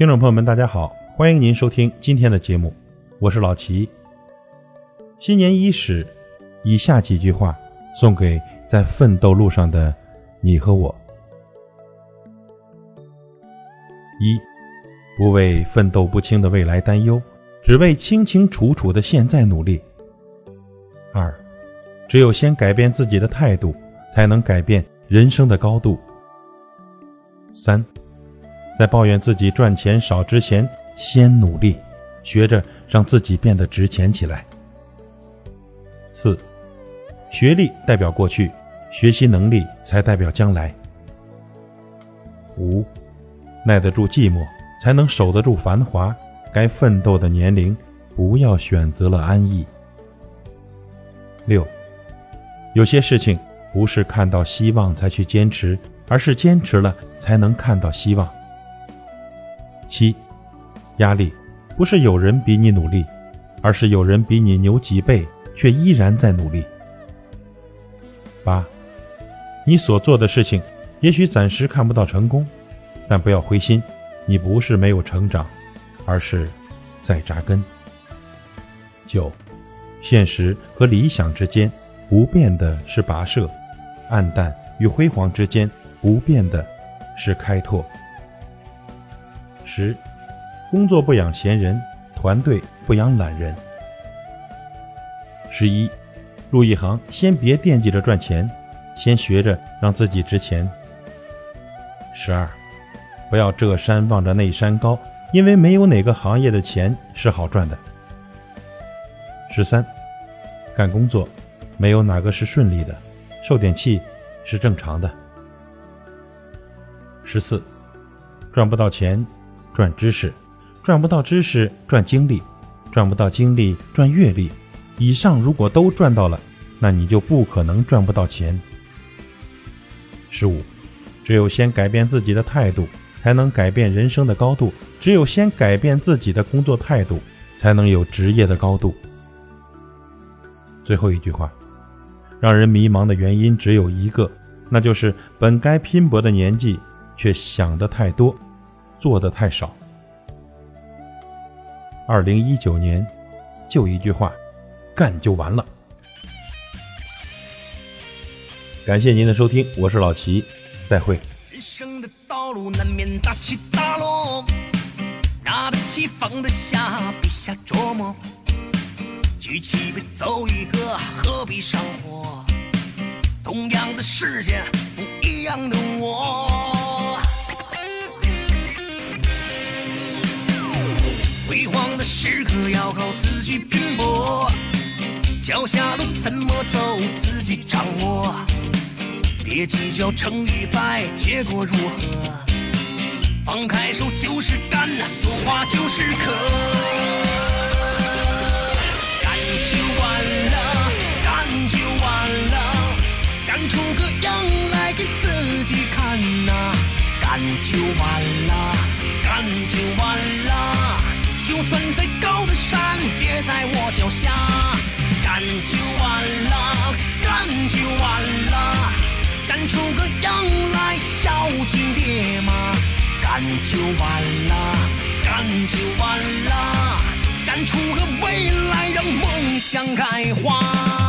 听众朋友们，大家好，欢迎您收听今天的节目，我是老齐。新年伊始，以下几句话送给在奋斗路上的你和我：一，不为奋斗不清的未来担忧，只为清清楚楚的现在努力；二，只有先改变自己的态度，才能改变人生的高度；三。在抱怨自己赚钱少之前，先努力，学着让自己变得值钱起来。四，学历代表过去，学习能力才代表将来。五，耐得住寂寞，才能守得住繁华。该奋斗的年龄，不要选择了安逸。六，有些事情不是看到希望才去坚持，而是坚持了才能看到希望。七，压力不是有人比你努力，而是有人比你牛几倍，却依然在努力。八，你所做的事情也许暂时看不到成功，但不要灰心，你不是没有成长，而是在扎根。九，现实和理想之间不变的是跋涉，暗淡与辉煌之间不变的是开拓。十，工作不养闲人，团队不养懒人。十一，入一行先别惦记着赚钱，先学着让自己值钱。十二，不要这山望着那山高，因为没有哪个行业的钱是好赚的。十三，干工作，没有哪个是顺利的，受点气是正常的。十四，赚不到钱。赚知识，赚不到知识赚经历，赚不到经历赚阅历。以上如果都赚到了，那你就不可能赚不到钱。十五，只有先改变自己的态度，才能改变人生的高度；只有先改变自己的工作态度，才能有职业的高度。最后一句话，让人迷茫的原因只有一个，那就是本该拼搏的年纪，却想的太多。做的太少。二零一九年，就一句话，干就完了。感谢您的收听，我是老齐，再会。人生的道路难免大起大落，拿得起放得下，别瞎琢磨。举起杯走一个，何必上火？同样的世界，不一样的我。辉煌的时刻要靠自己拼搏，脚下路怎么走自己掌握，别计较成与败，结果如何，放开手就是干呐，俗话就是渴，干就完了，干就完了，干出个样来给自己看呐，干就完了，干就完了。就算再高的山也在我脚下，干就出个样来孝敬爹妈，干就完了，干就完了，干出个未来让梦想开花。